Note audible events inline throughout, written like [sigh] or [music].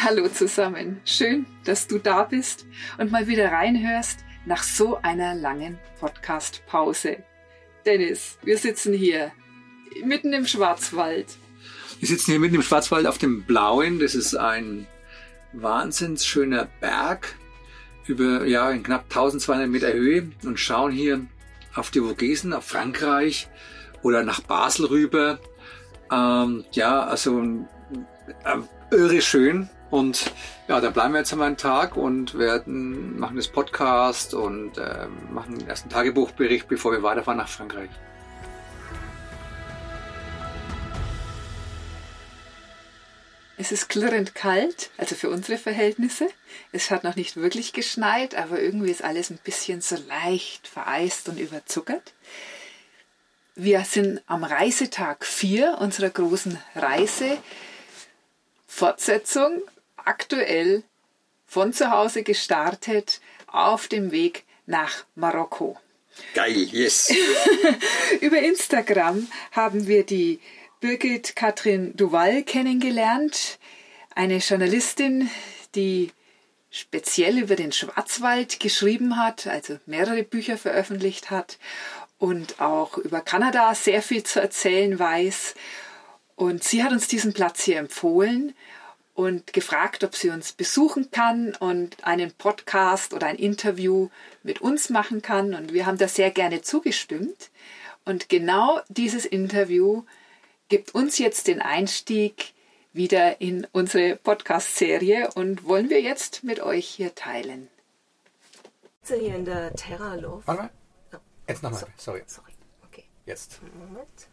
Hallo zusammen. Schön, dass du da bist und mal wieder reinhörst nach so einer langen Podcast-Pause. Dennis, wir sitzen hier mitten im Schwarzwald. Wir sitzen hier mitten im Schwarzwald auf dem Blauen. Das ist ein wahnsinns schöner Berg über ja in knapp 1200 Meter Höhe und schauen hier auf die Vogesen, auf Frankreich oder nach Basel rüber. Ähm, ja, also äh, irre schön. Und ja, da bleiben wir jetzt einmal einen Tag und werden machen das Podcast und äh, machen erst einen Tagebuchbericht, bevor wir weiterfahren nach Frankreich. Es ist klirrend kalt, also für unsere Verhältnisse. Es hat noch nicht wirklich geschneit, aber irgendwie ist alles ein bisschen so leicht vereist und überzuckert. Wir sind am Reisetag 4 unserer großen Reise. Fortsetzung aktuell von zu Hause gestartet auf dem Weg nach Marokko. Geil, yes. [laughs] Über Instagram haben wir die Birgit Katrin Duval kennengelernt, eine Journalistin, die speziell über den Schwarzwald geschrieben hat, also mehrere Bücher veröffentlicht hat und auch über Kanada sehr viel zu erzählen weiß. Und sie hat uns diesen Platz hier empfohlen und gefragt, ob sie uns besuchen kann und einen Podcast oder ein Interview mit uns machen kann. Und wir haben da sehr gerne zugestimmt. Und genau dieses Interview gibt uns jetzt den Einstieg wieder in unsere Podcast-Serie und wollen wir jetzt mit euch hier teilen. Hier in der Terra Loft. Warte mal. Jetzt nochmal, So. sorry. Sorry. Okay. Jetzt. Moment.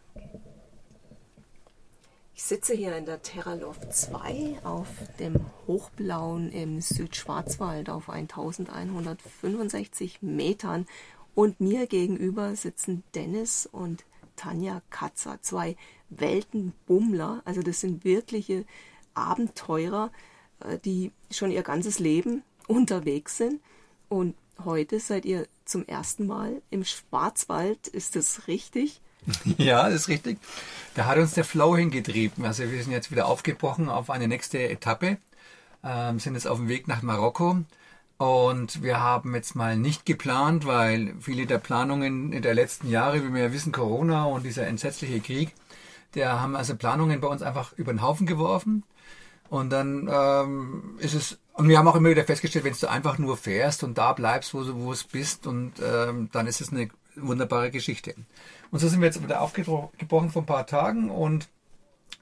Ich sitze hier in der Terra Loft 2 auf dem Hochblauen im Südschwarzwald auf 1165 Metern und mir gegenüber sitzen Dennis und Tanja Katzer, zwei Weltenbummler. Also das sind wirkliche Abenteurer, äh, die schon ihr ganzes Leben unterwegs sind. Und heute seid ihr zum ersten Mal im Schwarzwald. Ist das richtig? [laughs] Ja, das ist richtig. Da hat uns der Flow hingetrieben. Also wir sind jetzt wieder aufgebrochen auf eine nächste Etappe, ähm, sind jetzt auf dem Weg nach Marokko. Und wir haben jetzt mal nicht geplant, weil viele der Planungen in der letzten Jahre, wie wir ja wissen, Corona und dieser entsetzliche Krieg, der haben also Planungen bei uns einfach über den Haufen geworfen. Und dann ähm, ist es, und wir haben auch immer wieder festgestellt, wenn du einfach nur fährst und da bleibst, wo du wo es bist, und ähm, dann ist es eine wunderbare Geschichte. Und so sind wir jetzt wieder aufgebrochen vor ein paar Tagen und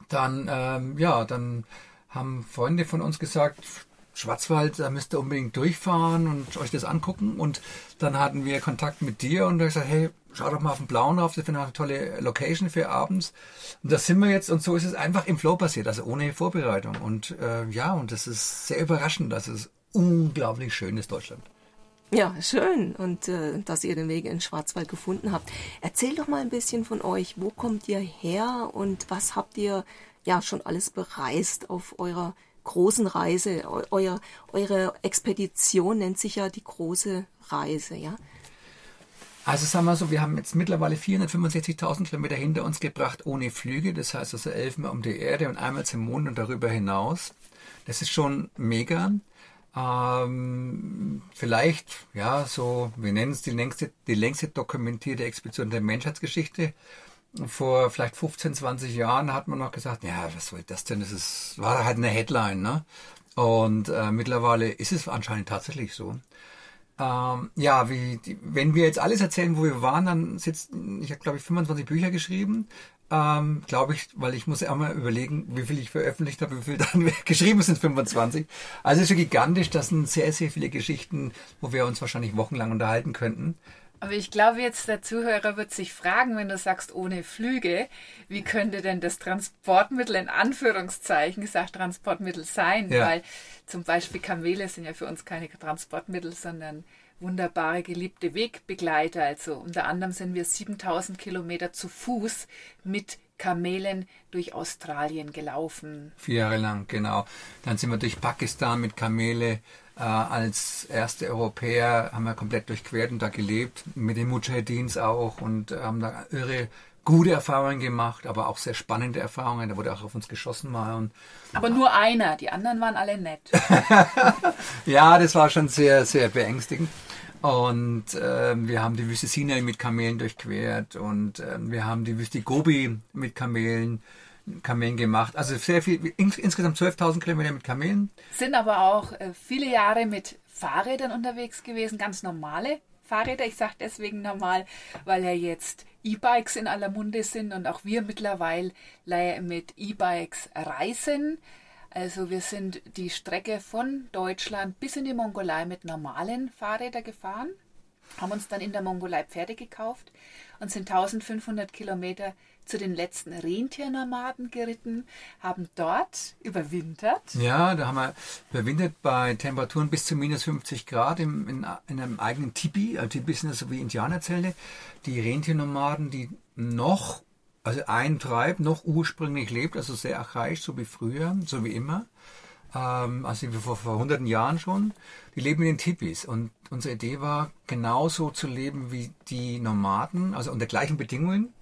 dann, ähm, ja, dann haben Freunde von uns gesagt, Schwarzwald, da müsst ihr unbedingt durchfahren und euch das angucken. Und dann hatten wir Kontakt mit dir und da gesagt, hey, schau doch mal auf den Blauen auf, das wäre eine tolle Location für abends. Und da sind wir jetzt und so ist es einfach im Flow passiert, also ohne Vorbereitung. Und äh, ja, und das ist sehr überraschend, das ist unglaublich schönes Deutschland. Ja, schön. Und äh, dass ihr den Weg in Schwarzwald gefunden habt. Erzähl doch mal ein bisschen von euch. Wo kommt ihr her und was habt ihr ja schon alles bereist auf eurer großen Reise? Eu euer, eure Expedition nennt sich ja die große Reise, ja? Also sagen wir so, wir haben jetzt mittlerweile 465.000 Kilometer hinter uns gebracht ohne Flüge. Das heißt also elfmal um die Erde und einmal zum Mond und darüber hinaus. Das ist schon mega. Ähm, vielleicht, ja, so, wir nennen es die längste, die längste dokumentierte Expedition der Menschheitsgeschichte. Vor vielleicht 15, 20 Jahren hat man noch gesagt, ja, was soll das denn? Das ist, war halt eine Headline, ne? Und äh, mittlerweile ist es anscheinend tatsächlich so. Ähm, ja, wie, die, wenn wir jetzt alles erzählen, wo wir waren, dann sitzt, ich habe glaube ich 25 Bücher geschrieben, ähm, glaube ich, weil ich muss ja auch mal überlegen, wie viel ich veröffentlicht habe, wie viel dann [laughs] geschrieben sind, 25. Also es ist so gigantisch, das sind sehr, sehr viele Geschichten, wo wir uns wahrscheinlich wochenlang unterhalten könnten. Aber ich glaube jetzt, der Zuhörer wird sich fragen, wenn du sagst, ohne Flüge, wie könnte denn das Transportmittel in Anführungszeichen gesagt Transportmittel sein? Ja. Weil zum Beispiel Kamele sind ja für uns keine Transportmittel, sondern wunderbare geliebte Wegbegleiter. Also unter anderem sind wir 7000 Kilometer zu Fuß mit Kamelen durch Australien gelaufen. Vier Jahre lang, genau. Dann sind wir durch Pakistan mit Kamele äh, als erste Europäer, haben wir komplett durchquert und da gelebt, mit den Mujahedins auch und äh, haben da irre gute Erfahrungen gemacht, aber auch sehr spannende Erfahrungen. Da wurde auch auf uns geschossen mal. Und aber nur einer, die anderen waren alle nett. [laughs] ja, das war schon sehr, sehr beängstigend. Und äh, wir haben die Wüste Sinai mit Kamelen durchquert und äh, wir haben die Wüste Gobi mit Kamelen, Kamelen gemacht. Also sehr viel, ins, insgesamt 12.000 Kilometer mit Kamelen. Sind aber auch äh, viele Jahre mit Fahrrädern unterwegs gewesen, ganz normale Fahrräder. Ich sage deswegen normal, weil ja jetzt E-Bikes in aller Munde sind und auch wir mittlerweile mit E-Bikes reisen. Also wir sind die Strecke von Deutschland bis in die Mongolei mit normalen Fahrrädern gefahren, haben uns dann in der Mongolei Pferde gekauft und sind 1500 Kilometer zu den letzten Rentiernomaden geritten, haben dort überwintert. Ja, da haben wir überwintert bei Temperaturen bis zu minus 50 Grad im, in, in einem eigenen Tipi. Also Tipi sind so wie Indianerzelte. Die Rentiernomaden, die noch also ein Tribe noch ursprünglich lebt, also sehr archaisch, so wie früher, so wie immer, ähm, also vor, vor hunderten Jahren schon, die leben in den Tipis. Und unsere Idee war, genauso zu leben wie die Nomaden, also unter gleichen Bedingungen,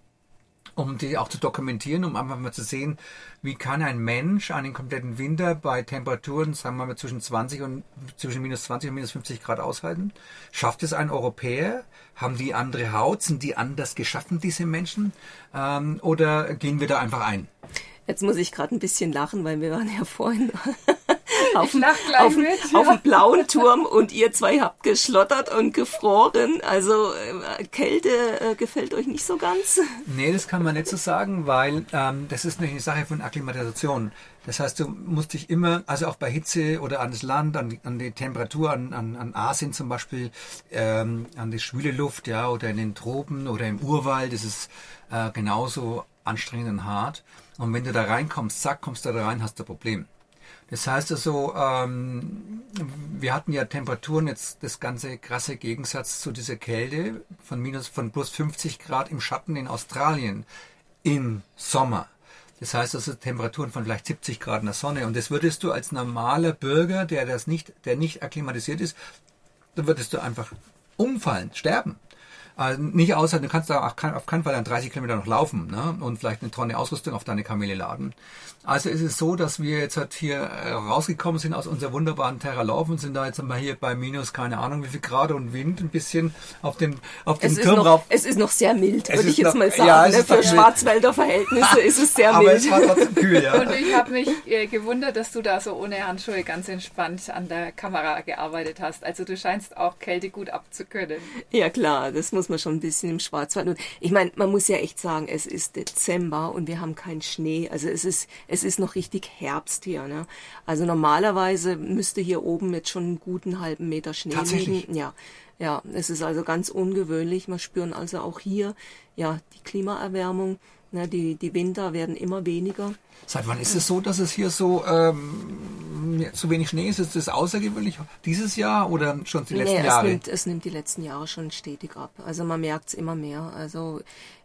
um die auch zu dokumentieren, um einfach mal zu sehen, wie kann ein Mensch einen kompletten Winter bei Temperaturen, sagen wir mal zwischen 20 und zwischen minus 20 und minus 50 Grad aushalten? Schafft es ein Europäer? Haben die andere Haut? Sind die anders geschaffen, diese Menschen? Ähm, oder gehen wir da einfach ein? Jetzt muss ich gerade ein bisschen lachen, weil wir waren ja vorhin [laughs] auf, dem, auf, mit, ja. auf dem blauen Turm und ihr zwei habt geschlottert und gefroren. Also äh, Kälte äh, gefällt euch nicht so ganz? Nee, das kann man nicht so sagen, weil ähm, das ist eine Sache von Akklimatisation. Das heißt, du musst dich immer, also auch bei Hitze oder an das Land, an, an die Temperatur, an, an, an Asien zum Beispiel, ähm, an die schwüle Luft, ja, oder in den Tropen oder im Urwald, das ist äh, genauso anstrengend und hart. Und wenn du da reinkommst, zack, kommst du da rein, hast du ein Problem. Das heißt also, ähm, wir hatten ja Temperaturen jetzt das ganze krasse Gegensatz zu dieser Kälte von minus von plus 50 Grad im Schatten in Australien im Sommer. Das heißt also Temperaturen von vielleicht 70 Grad in der Sonne. Und das würdest du als normaler Bürger, der das nicht, der nicht akklimatisiert ist, da würdest du einfach umfallen, sterben. Also nicht außer, du kannst da auf keinen Fall dann 30 Kilometer noch laufen ne? und vielleicht eine Tonne Ausrüstung auf deine Kamele laden. Also ist es so, dass wir jetzt halt hier äh, rausgekommen sind aus unserer wunderbaren Terra Laufen, sind da jetzt mal hier bei minus, keine Ahnung wie viel Grad und Wind ein bisschen auf den, auf den Turm rauf. Es ist noch sehr mild, würde ich jetzt noch, mal sagen. Ja, ne? Für Schwarzwälder Verhältnisse ist es sehr [laughs] Aber mild. es war trotzdem kühl, ja. Und ich habe mich äh, gewundert, dass du da so ohne Handschuhe ganz entspannt an der Kamera gearbeitet hast. Also du scheinst auch Kälte gut abzukönnen. Ja klar, das muss man schon ein bisschen im Schwarzwald. Und ich meine, man muss ja echt sagen, es ist Dezember und wir haben keinen Schnee. Also es ist es ist noch richtig Herbst hier. Ne? Also normalerweise müsste hier oben jetzt schon einen guten halben Meter Schnee liegen. Ja, ja, es ist also ganz ungewöhnlich. Wir spüren also auch hier ja die Klimaerwärmung. Ne, die, die Winter werden immer weniger. Seit wann ist es so, dass es hier so ähm, zu wenig Schnee ist? Ist das außergewöhnlich dieses Jahr oder schon die letzten nee, Jahre? Es nimmt, es nimmt die letzten Jahre schon stetig ab. Also man merkt es immer mehr. Also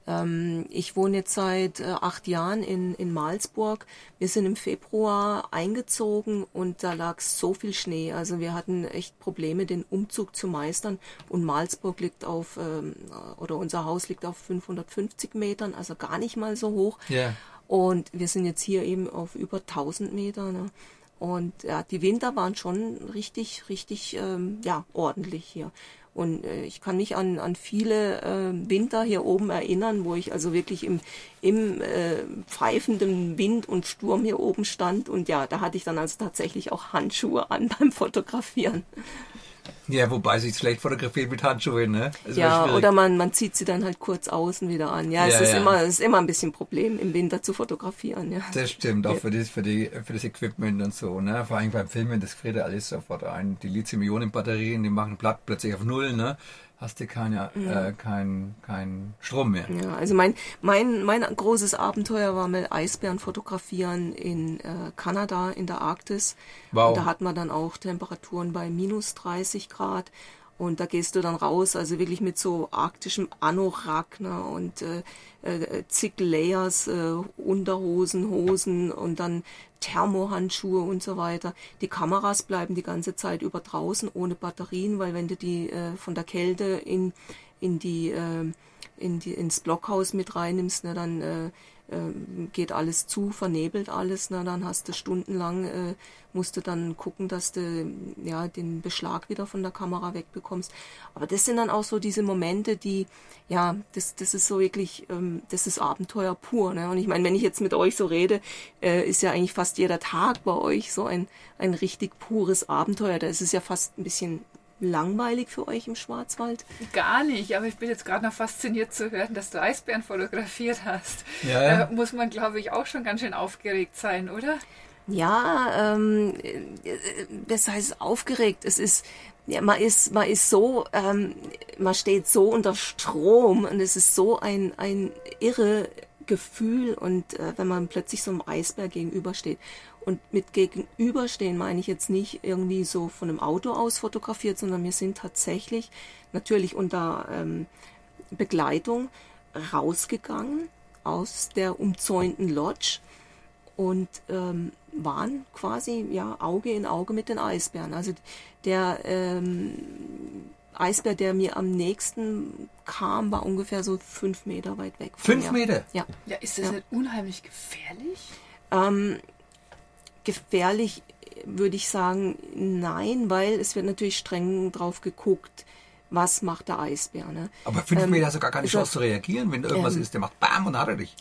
ähm, ich wohne jetzt seit äh, acht Jahren in, in Malsburg. Wir sind im Februar eingezogen und da lag so viel Schnee. Also wir hatten echt Probleme, den Umzug zu meistern. Und Malsburg liegt auf, ähm, oder unser Haus liegt auf 550 Metern, also gar nicht mal so hoch. Yeah. Und wir sind jetzt hier eben auf über 1000 Meter. Ne? Und ja, die Winter waren schon richtig, richtig, ähm, ja, ordentlich hier. Und äh, ich kann mich an, an viele äh, Winter hier oben erinnern, wo ich also wirklich im, im äh, pfeifenden Wind und Sturm hier oben stand. Und ja, da hatte ich dann also tatsächlich auch Handschuhe an [laughs] beim Fotografieren. Ja, wobei sich schlecht fotografiert mit Handschuhen, ne? ja, oder man, man zieht sie dann halt kurz außen wieder an. Ja, es ja, ist ja. immer, es ist immer ein bisschen ein Problem, im Winter zu fotografieren, ja. Das stimmt, auch ja. für, das, für, die, für das Equipment und so, ne? Vor allem beim Filmen, das friert alles sofort ein. Die Lithium-Ionen-Batterien, die machen platt plötzlich auf Null, ne? Hast du keine, ja. äh, kein, kein Strom mehr. Ja, also mein, mein, mein großes Abenteuer war mal Eisbären fotografieren in äh, Kanada, in der Arktis. Wow. Und da hat man dann auch Temperaturen bei minus 30 Grad. Und da gehst du dann raus, also wirklich mit so arktischem Anorak ne, und äh, äh, zig Layers, äh, Unterhosen, Hosen und dann Thermohandschuhe und so weiter. Die Kameras bleiben die ganze Zeit über draußen ohne Batterien, weil wenn du die äh, von der Kälte in, in die äh, in die, ins Blockhaus mit reinnimmst, ne, dann äh, äh, geht alles zu, vernebelt alles, ne, dann hast du stundenlang, äh, musst du dann gucken, dass du ja den Beschlag wieder von der Kamera wegbekommst. Aber das sind dann auch so diese Momente, die, ja, das, das ist so wirklich, ähm, das ist Abenteuer pur. Ne? Und ich meine, wenn ich jetzt mit euch so rede, äh, ist ja eigentlich fast jeder Tag bei euch so ein, ein richtig pures Abenteuer. Da ist es ja fast ein bisschen langweilig für euch im Schwarzwald? Gar nicht, aber ich bin jetzt gerade noch fasziniert zu hören, dass du Eisbären fotografiert hast. Ja, ja. Da muss man, glaube ich, auch schon ganz schön aufgeregt sein, oder? Ja, ähm, das heißt aufgeregt. Es ist, ja, man ist, man ist so, ähm, man steht so unter Strom und es ist so ein, ein irre Gefühl und äh, wenn man plötzlich so einem Eisberg gegenübersteht. Und mit gegenüberstehen meine ich jetzt nicht irgendwie so von einem Auto aus fotografiert, sondern wir sind tatsächlich natürlich unter ähm, Begleitung rausgegangen aus der umzäunten Lodge und ähm, waren quasi ja Auge in Auge mit den Eisbären. Also der ähm, Eisbär, der mir am nächsten kam, war ungefähr so fünf Meter weit weg. Fünf mir. Meter? Ja. Ja, ist das Ja. nicht unheimlich gefährlich? Ähm, gefährlich würde ich sagen, nein, weil es wird natürlich streng drauf geguckt, was macht der Eisbär. Ne? Aber fünf Ähm, Meter hast du gar keine Chance zu reagieren, wenn irgendwas Ähm, ist, der macht BAM und dann hat er dich.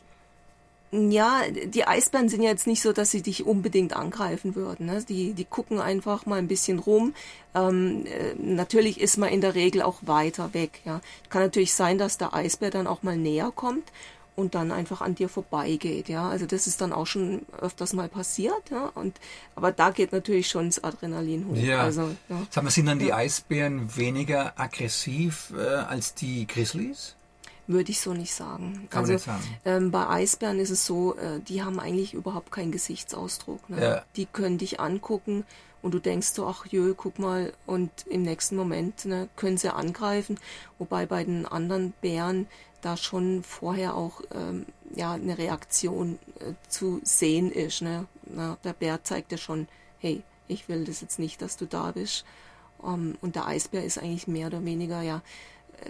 Ja, die Eisbären sind ja jetzt nicht so, dass sie dich unbedingt angreifen würden. Ne? Die, die gucken einfach mal ein bisschen rum. Ähm, äh, natürlich ist man in der Regel auch weiter weg. Ja, kann natürlich sein, dass der Eisbär dann auch mal näher kommt und dann einfach an dir vorbeigeht. Ja, also das ist dann auch schon öfters mal passiert. Ja, und aber da geht natürlich schon das Adrenalin hoch. Ja. Also ja. Sag mal, sind dann die Eisbären weniger aggressiv äh, als die Grizzlies? Würde ich so nicht sagen. Kann also nicht sagen. Ähm, bei Eisbären ist es so, äh, die haben eigentlich überhaupt keinen Gesichtsausdruck. Ne? Ja. Die können dich angucken und du denkst so, ach jö, guck mal, und im nächsten Moment ne, können sie angreifen. Wobei bei den anderen Bären da schon vorher auch ähm, ja, eine Reaktion äh, zu sehen ist. Ne? Na, der Bär zeigt dir schon, hey, ich will das jetzt nicht, dass du da bist. Ähm, und der Eisbär ist eigentlich mehr oder weniger, ja,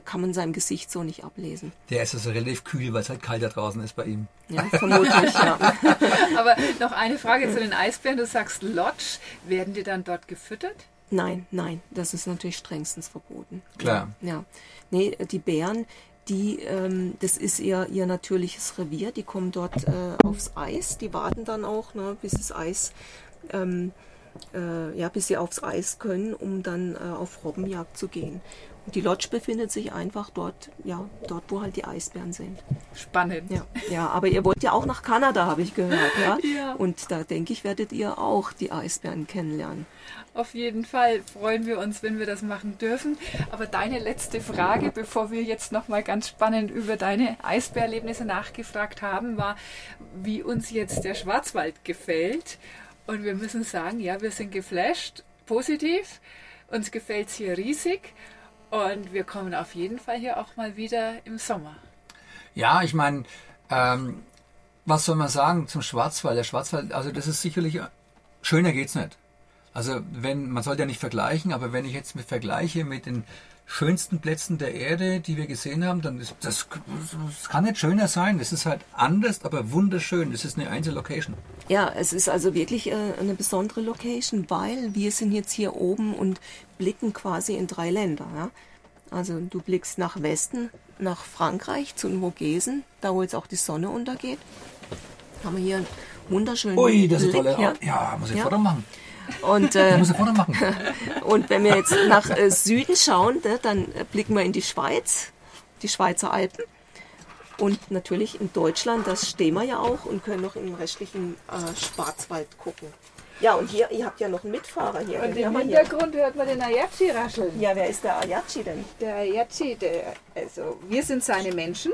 kann man seinem Gesicht so nicht ablesen. Der ist also relativ kühl, weil es halt kalt da draußen ist bei ihm. Ja, vermutlich, ja. [laughs] Aber noch eine Frage zu den Eisbären. Du sagst Lodge. Werden die dann dort gefüttert? Nein, nein, das ist natürlich strengstens verboten. Klar. Ja, ja. Nee, die Bären, die, ähm, das ist ihr, ihr natürliches Revier. Die kommen dort äh, aufs Eis. Die warten dann auch, ne, bis das Eis, ähm, äh, ja, bis sie aufs Eis können, um dann äh, auf Robbenjagd zu gehen. Die Lodge befindet sich einfach dort, ja, dort, wo halt die Eisbären sind. Spannend. Ja, ja, aber ihr wollt ja auch nach Kanada, habe ich gehört, ja? Ja. Und da denke ich, werdet ihr auch die Eisbären kennenlernen. Auf jeden Fall freuen wir uns, wenn wir das machen dürfen. Aber deine letzte Frage, bevor wir jetzt nochmal ganz spannend über deine Eisbärerlebnisse nachgefragt haben, war, wie uns jetzt der Schwarzwald gefällt. Und wir müssen sagen, ja, wir sind geflasht, positiv. Uns gefällt es hier riesig. Und wir kommen auf jeden Fall hier auch mal wieder im Sommer. Ja, ich meine, ähm, was soll man sagen zum Schwarzwald? Der Schwarzwald, also das ist sicherlich, schöner geht's nicht. Also wenn, man sollte ja nicht vergleichen, aber wenn ich jetzt mit vergleiche mit den schönsten Plätzen der Erde, die wir gesehen haben, dann ist das, das kann nicht schöner sein. Das ist halt anders, aber wunderschön. Das ist eine Einzellocation. Ja, es ist also wirklich äh, eine besondere Location, weil wir sind jetzt hier oben und blicken quasi in drei Länder. Ja? Also du blickst nach Westen, nach Frankreich, zu den Vogesen, da wo jetzt auch die Sonne untergeht. Haben wir hier einen wunderschönen Ui, das ist Blick, tolle. ja. Ja, muss ich Ja. Foto machen. Und, äh, muss Foto machen. [laughs] und wenn wir jetzt nach äh, Süden schauen, ne, dann äh, blicken wir in die Schweiz, die Schweizer Alpen. Und natürlich in Deutschland, das stehen wir ja auch und können noch im restlichen äh, Schwarzwald gucken. Ja, und hier, ihr habt ja noch einen Mitfahrer hier. Und im wir hier. Hintergrund hört man den Ayachi rascheln. Ja, wer ist der Ayachi denn? Der Ayachi, der, also wir sind seine Menschen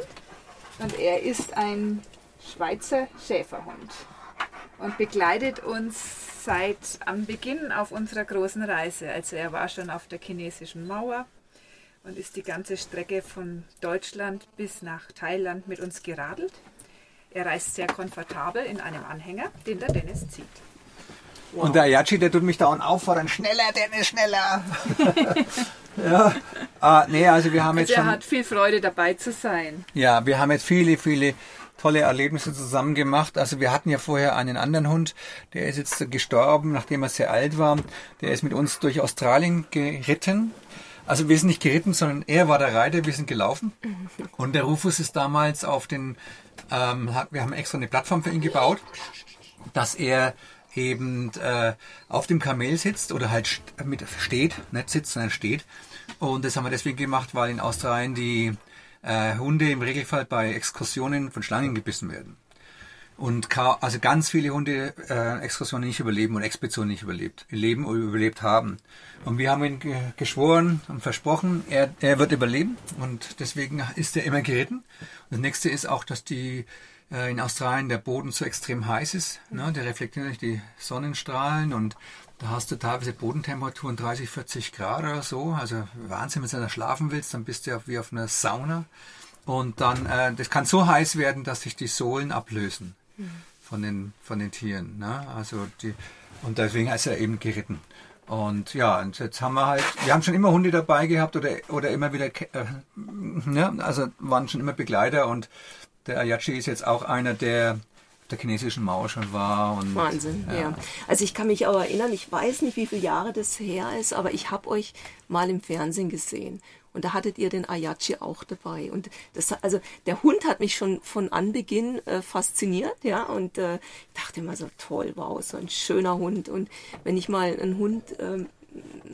und er ist ein Schweizer Schäferhund und begleitet uns seit am Beginn auf unserer großen Reise. Also er war schon auf der chinesischen Mauer und ist die ganze Strecke von Deutschland bis nach Thailand mit uns geradelt. Er reist sehr komfortabel in einem Anhänger, den der Dennis zieht. Wow. Und der Ayachi, der tut mich da auffordern, schneller, Dennis, schneller. [laughs] ja, ah, nee, also wir haben jetzt also schon... Er hat viel Freude dabei zu sein. Ja, wir haben jetzt viele, viele tolle Erlebnisse zusammen gemacht. Also wir hatten ja vorher einen anderen Hund, der ist jetzt gestorben, nachdem er sehr alt war. Der ist mit uns durch Australien geritten. Also wir sind nicht geritten, sondern er war der Reiter, wir sind gelaufen. Und der Rufus ist damals auf den, ähm, wir haben extra eine Plattform für ihn gebaut, dass er eben äh, auf dem Kamel sitzt oder halt mit steht, nicht sitzt, sondern steht. Und das haben wir deswegen gemacht, weil in Australien die äh, Hunde im Regelfall bei Exkursionen von Schlangen gebissen werden. Und also ganz viele Hunde äh, Exkursionen nicht überleben und Expeditionen nicht überlebt, leben oder überlebt haben. Und wir haben ihn geschworen und versprochen, er, er wird überleben und deswegen ist er immer geritten. Und das nächste ist auch, dass die äh, in Australien der Boden so extrem heiß ist. Ne? Der reflektiert natürlich die Sonnenstrahlen und da hast du teilweise Bodentemperaturen 30, 40 Grad oder so. Also Wahnsinn, wenn du da schlafen willst, dann bist du ja wie auf einer Sauna. Und dann, äh, das kann so heiß werden, dass sich die Sohlen ablösen mhm. von, den, von den Tieren. Ne? Also die, und deswegen ist er eben geritten. Und ja, und jetzt haben wir halt, wir haben schon immer Hunde dabei gehabt oder, oder immer wieder, äh, ne? also waren schon immer Begleiter und der Ayachi ist jetzt auch einer, der der chinesischen Mauer schon war. Und, Wahnsinn, ja. ja. Also ich kann mich auch erinnern, ich weiß nicht, wie viele Jahre das her ist, aber ich habe euch mal im Fernsehen gesehen. Und da hattet ihr den Ayachi auch dabei. Und das, also der Hund hat mich schon von Anbeginn äh, fasziniert, ja. Und äh, dachte immer so toll, wow, so ein schöner Hund. Und wenn ich mal einen Hund ähm,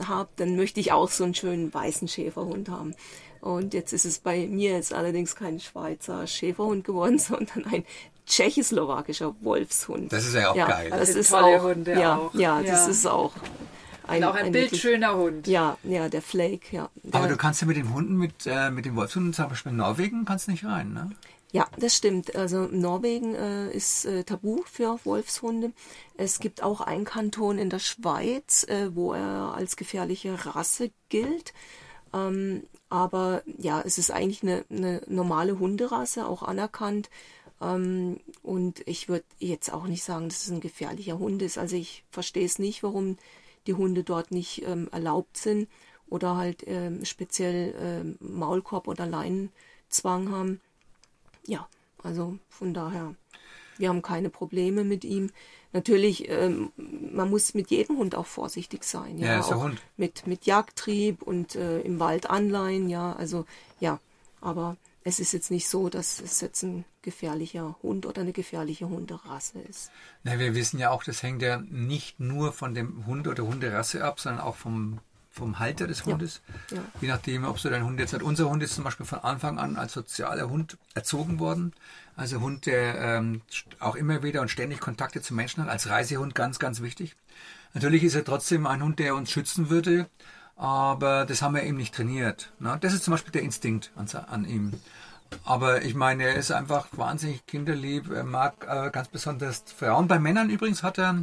habe, dann möchte ich auch so einen schönen weißen Schäferhund haben. Und jetzt ist es bei mir jetzt allerdings kein Schweizer Schäferhund geworden, [laughs] sondern ein tschechoslowakischer Wolfshund. Das ist ja auch ja, geil. Das, das ist auch, Hunde ja, auch. Ja, das ja. ist auch ein, auch ein, ein bildschöner Hund. Ja, ja, der Flake, ja. Der, Aber du kannst ja mit den Hunden, mit, äh, mit den Wolfshunden, zum Beispiel in Norwegen, kannst nicht rein, ne? Ja, das stimmt. Also Norwegen äh, ist äh, tabu für Wolfshunde. Es gibt auch einen Kanton in der Schweiz, äh, wo er als gefährliche Rasse gilt. Ähm, aber ja, es ist eigentlich eine, eine normale Hunderasse, auch anerkannt. Ähm, und ich würde jetzt auch nicht sagen, dass es ein gefährlicher Hund ist. Also ich verstehe es nicht, warum die Hunde dort nicht ähm, erlaubt sind oder halt ähm, speziell ähm, Maulkorb oder Leinenzwang haben. Ja, also von daher, wir haben keine Probleme mit ihm. Natürlich, ähm, man muss mit jedem Hund auch vorsichtig sein. Ja, ja ist auch Hund. Mit, mit Jagdtrieb und äh, im Wald anleihen, ja, also ja, aber es ist jetzt nicht so, dass es jetzt ein gefährlicher Hund oder eine gefährliche Hunderasse ist. Na, wir wissen ja auch, das hängt ja nicht nur von dem Hund oder Hunderasse ab, sondern auch vom, vom Halter des Hundes. Ja, ja. Je nachdem, ob so dein Hund jetzt hat. Unser Hund ist zum Beispiel von Anfang an als sozialer Hund erzogen worden. Also Hund, der ähm, auch immer wieder und ständig Kontakte zu Menschen hat. Als Reisehund ganz, ganz wichtig. Natürlich ist er trotzdem ein Hund, der uns schützen würde aber das haben wir eben nicht trainiert. Ne? Das ist zum Beispiel der Instinkt an, an, ihm. Aber ich meine, er ist einfach wahnsinnig kinderlieb, er mag äh, ganz besonders Frauen. Bei Männern übrigens hat er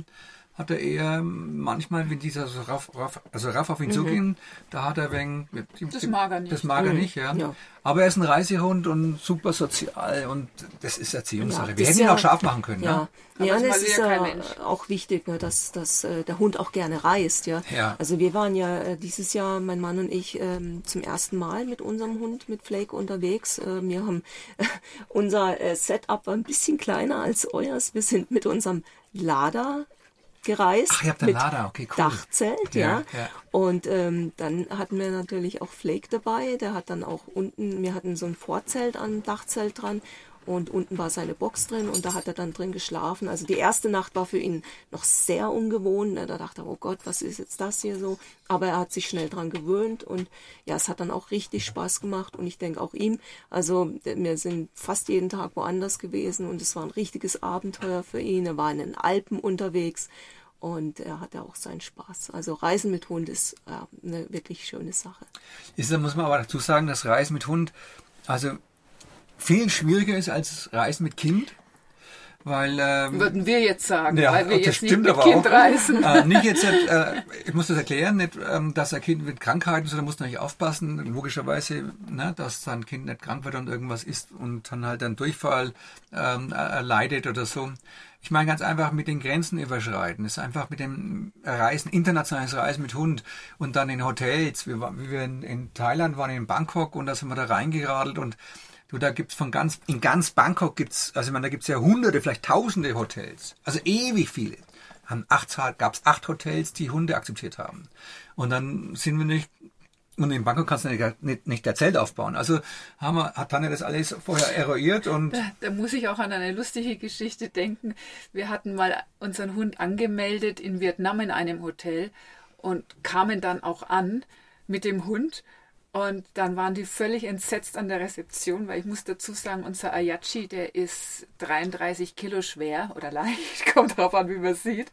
hat er eher manchmal, wenn dieser so raff, raff, also raff auf ihn mhm. zugehen, da hat er wegen. Das mag er nicht. Das mag er mhm. nicht, ja. ja. Aber er ist ein Reisehund und super sozial und das ist Erziehungssache. Ja, Wir hätten ihn auch scharf machen können. Ja, ne? ja das ist ja auch wichtig, ne, dass, dass äh, der Hund auch gerne reist. Ja? ja. Also wir waren ja äh, dieses Jahr, mein Mann und ich, ähm, zum ersten Mal mit unserem Hund, mit Flake unterwegs. Äh, wir haben [laughs] unser Setup war ein bisschen kleiner als euers. Wir sind mit unserem Lader gereist. Ach, ihr habt ein Lader, okay, cool. Dachzelt, ja. ja. ja. Und ähm, dann hatten wir natürlich auch Flake dabei. Der hat dann auch unten, wir hatten so ein Vorzelt am Dachzelt dran und unten war seine Box drin und da hat er dann drin geschlafen. Also die erste Nacht war für ihn noch sehr ungewohnt. Ne? Da dachte er, oh Gott, was ist jetzt das hier so? Aber er hat sich schnell dran gewöhnt und ja, es hat dann auch richtig Spaß gemacht und ich denke auch ihm. Also wir sind fast jeden Tag woanders gewesen und es war ein richtiges Abenteuer für ihn. Er war in den Alpen unterwegs und er hatte auch seinen Spaß. Also Reisen mit Hund ist äh, eine wirklich schöne Sache. Ist, da muss man aber dazu sagen, dass Reisen mit Hund, also viel schwieriger ist als Reisen mit Kind. weil ähm, würden wir jetzt sagen, ja, weil wir das jetzt nicht stimmt mit aber Kind auch. reisen. Äh, nicht jetzt, äh, ich muss das erklären, nicht, ähm, dass ein Kind mit Krankheiten, so, da muss man nicht aufpassen, logischerweise, ne, dass sein Kind nicht krank wird und irgendwas isst und dann halt einen Durchfall ähm, äh, leidet oder so. Ich meine ganz einfach mit den Grenzen überschreiten. Es ist einfach mit dem Reisen, internationales Reisen mit Hund und dann in Hotels. Wir, waren- wie wir in, in Thailand waren, in Bangkok und da sind wir da reingeradelt und Du, da gibt's von ganz, in ganz Bangkok gibt's, also ich meine, da gibt's ja hunderte, vielleicht tausende Hotels. Also ewig viele. Haben acht, gab's acht Hotels, die Hunde akzeptiert haben. Und dann sind wir nicht, und in Bangkok kannst du nicht, nicht, nicht der Zelt aufbauen. Also haben wir, hat Tanja das alles vorher eruiert und, Da, da muss ich auch an eine lustige Geschichte denken. Wir hatten mal unseren Hund angemeldet in Vietnam in einem Hotel und kamen dann auch an mit dem Hund. Und dann waren die völlig entsetzt an der Rezeption, weil ich muss dazu sagen, unser Ayachi, der ist 33 Kilo schwer oder leicht, [laughs] kommt drauf an, wie man sieht.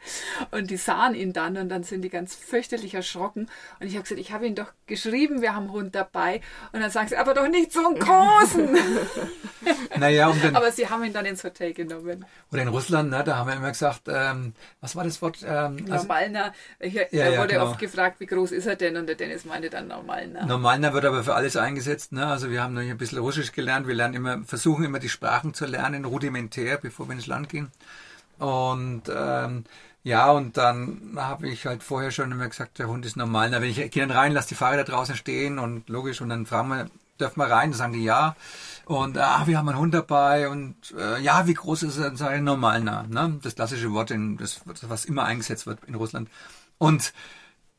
Und die sahen ihn dann und dann sind die ganz fürchterlich erschrocken. Und ich habe gesagt, ich habe ihn doch geschrieben, wir haben einen Hund dabei. Und dann sagen sie, aber doch nicht so einen großen. [laughs] naja, und dann, Aber sie haben ihn dann ins Hotel genommen. oder in Russland, ne, da haben wir immer gesagt, ähm, was war das Wort? Ähm, also, Normalner. Ich, Ja, ja, wurde genau. oft gefragt, wie groß ist er denn? Und der Dennis meinte dann Normalner. Normalner wird aber für alles eingesetzt. Ne? Also wir haben noch ein bisschen Russisch gelernt. Wir lernen immer, versuchen immer die Sprachen zu lernen, rudimentär, bevor wir ins Land gehen. Und ähm, ja, und dann habe ich halt vorher schon immer gesagt, der Hund ist normal. Na, wenn ich gehe dann rein, lasse die Fahrräder draußen stehen und logisch und dann fragen wir, dürfen wir rein? Dann sagen die ja. Und ah, wir haben einen Hund dabei und äh, ja, wie groß ist er? Dann sage ich normal, na, ne? Das klassische Wort, in, das, was immer eingesetzt wird in Russland. Und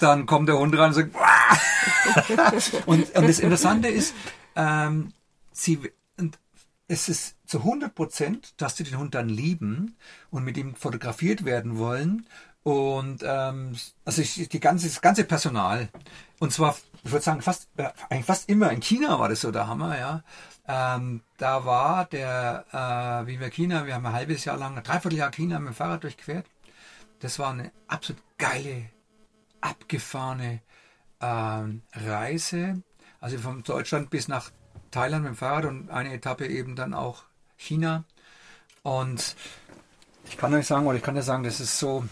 dann kommt der Hund rein und sagt, und, und das Interessante ist, ähm, sie, es ist zu 100 Prozent, dass sie den Hund dann lieben und mit ihm fotografiert werden wollen. Und ähm, also ich, die ganze, das ganze Personal. Und zwar, ich würde sagen, fast, äh, eigentlich fast immer. In China war das so der Hammer, ja. Ähm, da war der, äh, wie wir China, wir haben ein halbes Jahr lang, ein Dreivierteljahr China mit dem Fahrrad durchquert. Das war eine absolut geile, abgefahrene ähm, Reise. Also von Deutschland bis nach Thailand mit dem Fahrrad und eine Etappe eben dann auch China. Und ich kann euch sagen, oder ich kann dir sagen, das ist so,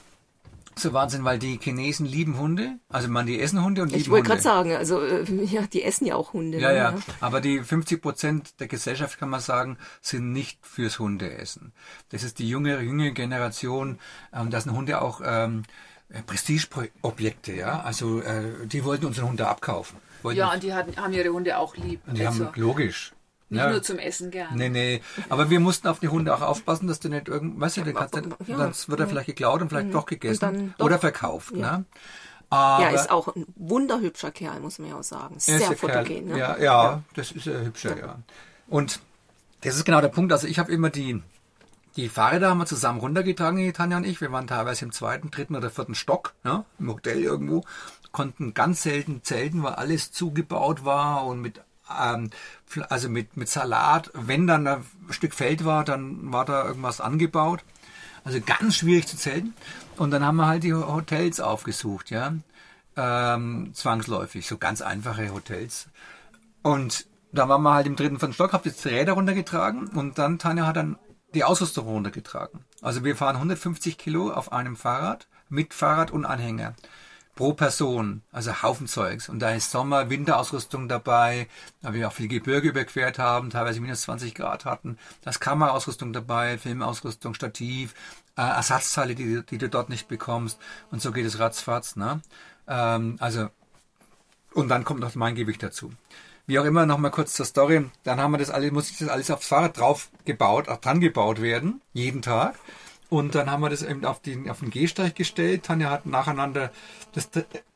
so Wahnsinn, weil die Chinesen lieben Hunde. Also man, die essen Hunde und lieben Ich wollte Hunde. gerade sagen, also äh, [laughs] ja, die essen ja auch Hunde. Ja, ne? ja. Aber die 50 Prozent der Gesellschaft, kann man sagen, sind nicht fürs Hundeessen. Das ist die junge, junge Generation. Ähm, das sind Hunde auch ähm, Prestigeobjekte, ja. Also äh, die wollten unseren Hund da abkaufen. Wollten, Ja, und die hatten, haben ihre Hunde auch lieb. und die also, haben logisch. nicht ja. nur zum Essen gern. Nee, nee. Aber wir mussten auf die Hunde auch aufpassen, dass du nicht irgend, weißt du, den kannst du, ja. sonst wird er vielleicht geklaut und vielleicht doch gegessen doch. oder verkauft, Ja. ne? Ja, Aber ist auch ein wunderhübscher Kerl, muss man ja auch sagen. er Sehr ist der Kerl. fotogen. Ne? Ja, ja, das ist ein hübscher, ja. Und das ist genau der Punkt. Also ich habe immer die, die Fahrräder haben wir zusammen runtergetragen, Tanja und ich. Wir waren teilweise im zweiten, dritten oder vierten Stock, ne, im Hotel irgendwo. Konnten ganz selten zelten, weil alles zugebaut war und mit ähm, also mit, mit Salat. Wenn dann ein Stück Feld war, dann war da irgendwas angebaut. Also ganz schwierig zu zelten. Und dann haben wir halt die Hotels aufgesucht, ja. Ähm, zwangsläufig, so ganz einfache Hotels. Und da waren wir halt im dritten von Stock, hab jetzt die Räder runtergetragen und dann Tanja hat dann die Ausrüstung runtergetragen. Also wir fahren 150 Kilo auf einem Fahrrad mit Fahrrad und Anhänger pro Person, also Haufen Zeugs. Und da ist Sommer, Winterausrüstung dabei, da wir auch viel Gebirge überquert haben, teilweise minus 20 Grad hatten. Da ist Kameraausrüstung dabei, Filmausrüstung, Stativ, äh, Ersatzteile, die, die du dort nicht bekommst. Und so geht es ratzfatz. Ne? Ähm, also und dann kommt noch mein Gewicht dazu. Wie auch immer, nochmal kurz zur Story. Dann haben wir das alles, muss ich das alles aufs Fahrrad drauf gebaut, auch dran gebaut werden, jeden Tag. Und dann haben wir das eben auf, den auf den Gehsteig gestellt. Tanja hat nacheinander das,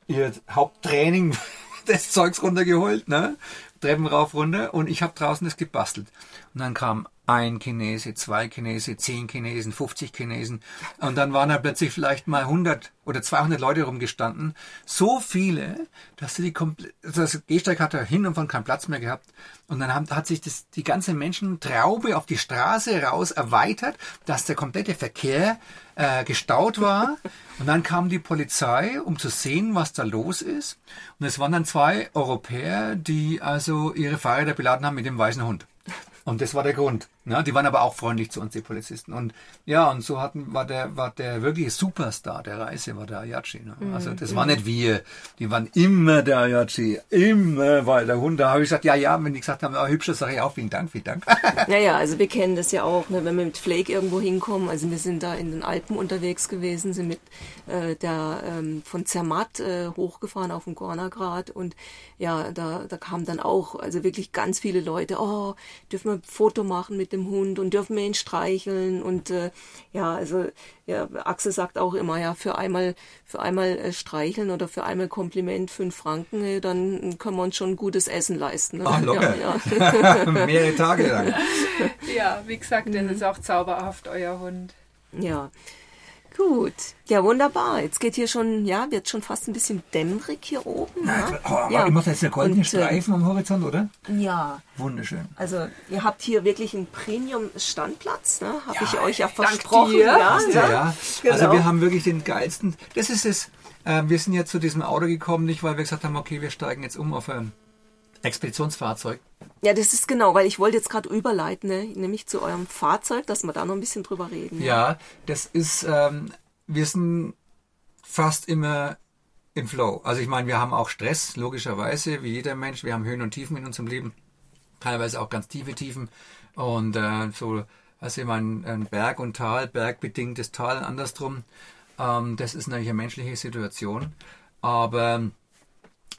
ihr Haupttraining [laughs] des Zeugs runtergeholt, ne? Treppen rauf, runter. Und ich habe draußen das gebastelt. Und dann kam ein Chinese, zwei Chinese, zehn Chinesen, 50 Chinesen. Und dann waren da plötzlich vielleicht mal 100 oder 200 Leute rumgestanden. So viele, dass sie die komplett, das Gehsteig hat er hin und von keinen Platz mehr gehabt. Und dann haben, hat sich das, die ganze Menschentraube auf die Straße raus erweitert, dass der komplette Verkehr äh, gestaut war. Und dann kam die Polizei, um zu sehen, was da los ist. Und es waren dann zwei Europäer, die also ihre Fahrräder beladen haben mit dem weißen Hund. Und das war der Grund. Ja, die waren aber auch freundlich zu uns, die Polizisten. Und ja, und so hatten, war der, war der wirkliche Superstar der Reise, war der Ayachi. Ne? Mhm. Also das war nicht wir, die waren immer der Ayachi, immer weil der Hund. Da habe ich gesagt, ja, ja, wenn die gesagt haben, oh, hübscher, sage ich auch, vielen Dank, vielen Dank. [laughs] Naja, also wir kennen das ja auch, ne, wenn wir mit Flake irgendwo hinkommen. Also wir sind da in den Alpen unterwegs gewesen, sind mit äh, der ähm, von Zermatt äh, hochgefahren auf den Gornergrat und ja, da, da kamen dann auch, also wirklich ganz viele Leute, oh, dürfen wir ein Foto machen mit dem Hund und dürfen wir ihn streicheln und äh, ja, also ja, Axel sagt auch immer, ja, für einmal, für einmal äh, streicheln oder für einmal Kompliment fünf Franken, äh, dann können wir uns schon gutes Essen leisten. Ne? Ah, locker. Ja, ja. [laughs] Mehrere Tage lang. Ja, wie gesagt, das ist auch zauberhaft, euer Hund. Ja. Gut. Ja, wunderbar. Jetzt geht hier schon, ja, wird schon fast ein bisschen dämmerig hier oben. Ja, Oh, ja. Ich mache jetzt einen goldenen Und, äh, Streifen am Horizont, oder? ja. Wunderschön. Also ihr habt hier wirklich einen Premium-Standplatz, ne? Habe ich Ja, euch ja versprochen. dir. Ja, Ja, ja. ja. Genau. Also wir haben wirklich den geilsten. Das ist es. Äh, wir sind jetzt zu diesem Auto gekommen, nicht weil wir gesagt haben, okay, wir steigen jetzt um auf ein Expeditionsfahrzeug. ja, das ist genau, weil ich wollte jetzt gerade überleiten, ne? nämlich zu eurem Fahrzeug, dass wir da noch ein bisschen drüber reden. Ja, das ist, ähm, wir sind fast immer im Flow. Also ich meine, wir haben auch Stress, logischerweise, wie jeder Mensch. Wir haben Höhen und Tiefen in unserem Leben, teilweise auch ganz tiefe Tiefen. Und äh, so, also ich meine, ein Berg und Tal, bergbedingtes Tal, andersrum. Ähm, das ist natürlich eine menschliche Situation. Aber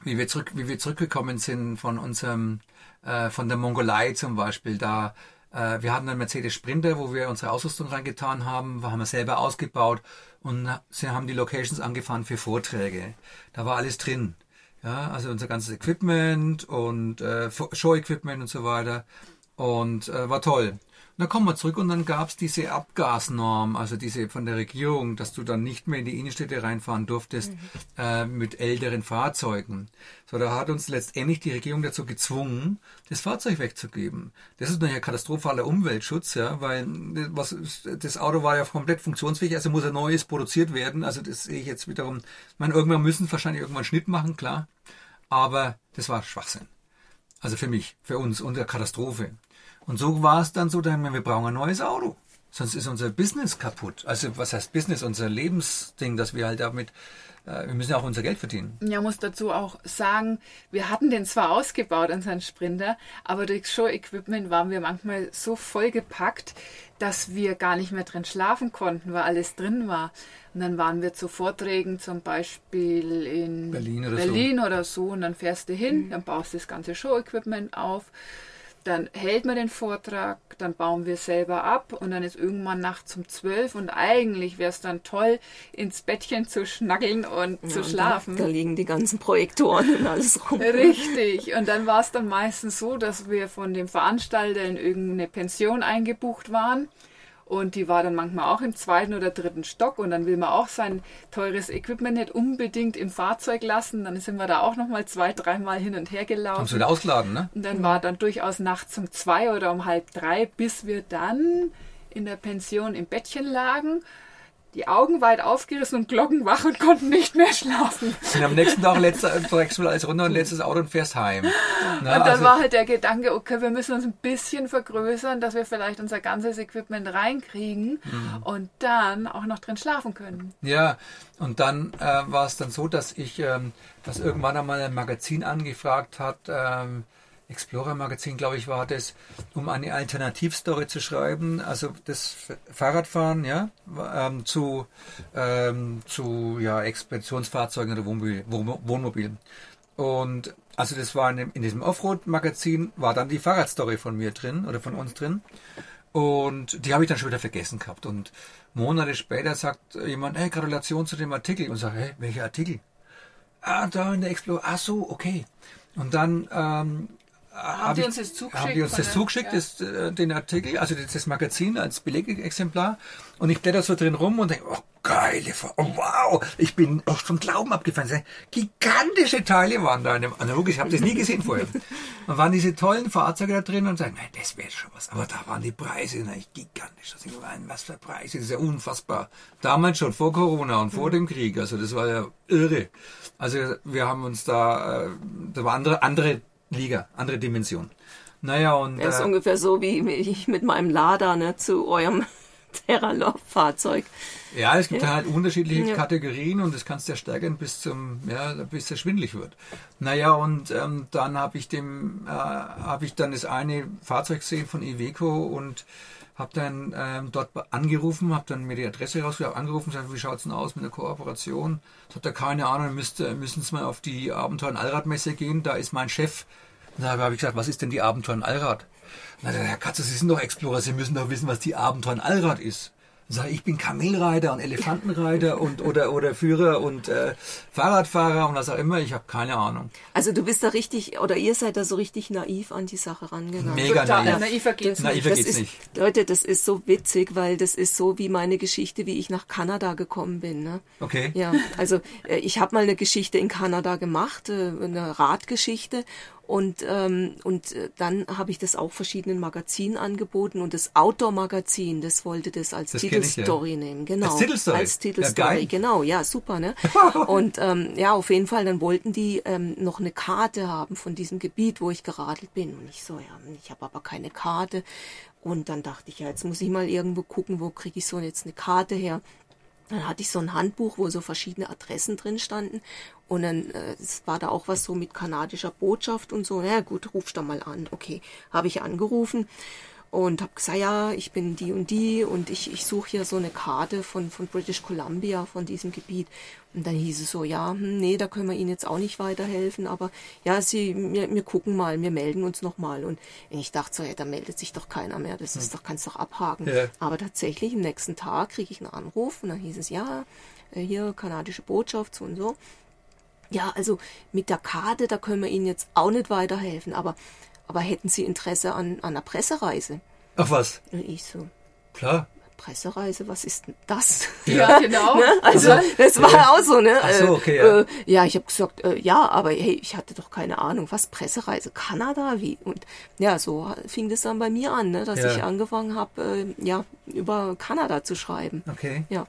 wie wir zurück, wie wir zurückgekommen sind von unserem, äh, von der Mongolei zum Beispiel, da äh, wir hatten einen Mercedes Sprinter, wo wir unsere Ausrüstung reingetan haben, haben wir selber ausgebaut und sie haben die Locations angefahren für Vorträge. Da war alles drin. Ja, also unser ganzes Equipment und äh, Show-Equipment und so weiter. Und äh, war toll. Dann kommen wir zurück und dann gab's diese Abgasnorm, also diese von der Regierung, dass du dann nicht mehr in die Innenstädte reinfahren durftest äh, mit älteren Fahrzeugen. So, da hat uns letztendlich die Regierung dazu gezwungen, das Fahrzeug wegzugeben. Das ist natürlich ein katastrophaler Umweltschutz, ja, weil äh, was, das Auto war ja komplett funktionsfähig, also muss ein neues produziert werden. Also das sehe ich jetzt wiederum. Ich meine, irgendwann müssen wahrscheinlich irgendwann einen Schnitt machen, klar. Aber das war Schwachsinn. Also für mich, für uns und eine Katastrophe. Und so war es dann so, dann, wir brauchen ein neues Auto. Sonst ist unser Business kaputt. Also was heißt Business? Unser Lebensding, dass wir halt damit, äh, wir müssen ja auch unser Geld verdienen. Ja, muss dazu auch sagen, wir hatten den zwar ausgebaut, unseren Sprinter, aber durch Show-Equipment waren wir manchmal so vollgepackt, dass wir gar nicht mehr drin schlafen konnten, weil alles drin war. Und dann waren wir zu Vorträgen, zum Beispiel in Berlin oder so. Berlin oder so, und dann fährst du hin, dann baust du das ganze Show-Equipment auf. Dann hält man den Vortrag, dann bauen wir selber ab und dann ist irgendwann nachts um zwölf und eigentlich wäre es dann toll, ins Bettchen zu schnackeln und Ja, zu und schlafen. Da, da liegen die ganzen Projektoren und alles rum. Richtig. Und dann war es dann meistens so, dass wir von dem Veranstalter in irgendeine Pension eingebucht waren. Und die war dann manchmal auch im zweiten oder dritten Stock. Und dann will man auch sein teures Equipment nicht unbedingt im Fahrzeug lassen. Dann sind wir da auch nochmal zwei, dreimal hin und her Haben gelaufen. sie wieder ausgeladen, ne? Und dann war dann durchaus nachts um zwei oder um halb drei, bis wir dann in der Pension im Bettchen lagen, die Augen weit aufgerissen und glockenwach und konnten nicht mehr schlafen. Und am nächsten Tag letzter, trägst du alles runter und letztes Auto und fährst heim. Na, Und dann also, war halt der Gedanke, okay, wir müssen uns ein bisschen vergrößern, dass wir vielleicht unser ganzes Equipment reinkriegen Mhm. und dann auch noch drin schlafen können. Ja, und dann äh, war es dann so, dass ich, ähm, dass irgendwann einmal ein Magazin angefragt hat, ähm, Explorer Magazin, glaube ich, war das, um eine Alternativstory zu schreiben, also das Fahrradfahren, ja, ähm, zu, ähm, zu ja, Expeditionsfahrzeugen oder Wohnmobil, Wohn- Wohnmobilen. Und also das war in, dem, in diesem Offroad-Magazin, war dann die Fahrradstory von mir drin oder von uns drin. Und die habe ich dann schon wieder vergessen gehabt. Und Monate später sagt jemand, hey, Gratulation zu dem Artikel. Und sage, hey, welcher Artikel? Ah, da in der Explorer. Ach so, okay. Und dann ähm, haben die uns das zugeschickt Haben die uns das zugeschickt, ja. das, äh, den Artikel, also das, Magazin als Belegexemplar. Und ich blätter so drin rum und denke, oh, geile, oh, wow, ich bin echt vom Glauben abgefallen. Gigantische Teile waren da in dem Analog. Ich habe das nie gesehen vorher. [laughs] Und waren diese tollen Fahrzeuge da drin und sagen, nein, das wäre schon was. Aber da waren die Preise natürlich gigantisch. Mein, was für Preise, das ist ja unfassbar. Damals schon, vor Corona und vor dem Krieg. Also das war ja irre. Also wir haben uns da, äh, da war andere, andere Liga, andere Dimension. Naja, und. Das ist äh, ungefähr so wie ich mit meinem Lader ne, zu eurem [laughs] Terralov-Fahrzeug. Ja, es gibt Ja. halt unterschiedliche Ja. Kategorien und das kannst du ja steigern bis zum, ja, bis es schwindlig wird. Naja, und ähm, dann habe ich dem, äh, habe ich dann das eine Fahrzeug gesehen von Iveco und habe dann ähm, dort angerufen, habe dann mir die Adresse hab angerufen, gesagt, wie schaut's denn aus mit der Kooperation? Sagt er, keine Ahnung, müsst, müssen Sie mal auf die Abenteuer- Allradmesse gehen, da ist mein Chef. Da habe ich gesagt, was ist denn die Abenteuer- Allrad? Na, Herr Katze, Sie sind doch Explorer, Sie müssen doch wissen, was die Abenteuer- Allrad ist. Sage ich, ich bin Kamelreiter und Elefantenreiter und oder oder Führer und äh, Fahrradfahrer und was auch immer. Ich habe keine Ahnung. Also du bist da richtig, oder ihr seid da so richtig naiv an die Sache rangegangen. Mega Total, naiv. naiver geht's Naiver nicht. Geht's ist, nicht. Leute, das ist so witzig, weil das ist so wie meine Geschichte, wie ich nach Kanada gekommen bin. Ne? Okay. Ja, also äh, ich habe mal eine Geschichte in Kanada gemacht, äh, eine Radgeschichte. Und, ähm, und äh, dann habe ich das auch verschiedenen Magazinen angeboten und das Outdoor-Magazin, das wollte das als Das ich, ja. Titelstory nehmen. Genau. Als Titelstory? Als Ja, Titelstory, geil. genau. Ja, super, ne? [laughs] und ähm, ja, auf jeden Fall, dann wollten die ähm, noch eine Karte haben von diesem Gebiet, wo ich geradelt bin. Und ich so, ja, ich habe aber keine Karte. Und dann dachte ich, ja, jetzt muss ich mal irgendwo gucken, wo kriege ich so jetzt eine Karte her. Dann hatte ich so ein Handbuch, wo so verschiedene Adressen drin standen. Und dann äh, war da auch was so mit kanadischer Botschaft und so. Na ja, gut, rufst da mal an. Okay, habe ich angerufen und habe gesagt, ja, ich bin die und die und ich, ich suche hier so eine Karte von, von British Columbia, von diesem Gebiet. Und dann hieß es so, ja, hm, nee, da können wir Ihnen jetzt auch nicht weiterhelfen, aber ja, Sie, wir, wir gucken mal, wir melden uns nochmal. Und ich dachte so, ja, da meldet sich doch keiner mehr, das ist doch, kannst doch abhaken. Ja. Aber tatsächlich, am nächsten Tag kriege ich einen Anruf und dann hieß es, ja, äh, hier kanadische Botschaft, so und so. Ja, also mit der Karte, da können wir Ihnen jetzt auch nicht weiterhelfen, aber, aber hätten Sie Interesse an, an einer Pressereise? Ach was? Und ich so, Klar. Pressereise, was ist denn das? Ja, genau. Ne? Also das war auch so, ne? Ach so, okay, ja. Äh, ja, ich habe gesagt, äh, ja, aber hey, ich hatte doch keine Ahnung, was Pressereise, Kanada, wie? Und ja, so fing das dann bei mir an, ne? dass Ja. ich angefangen habe, äh, ja, über Kanada zu schreiben. Okay. Ja,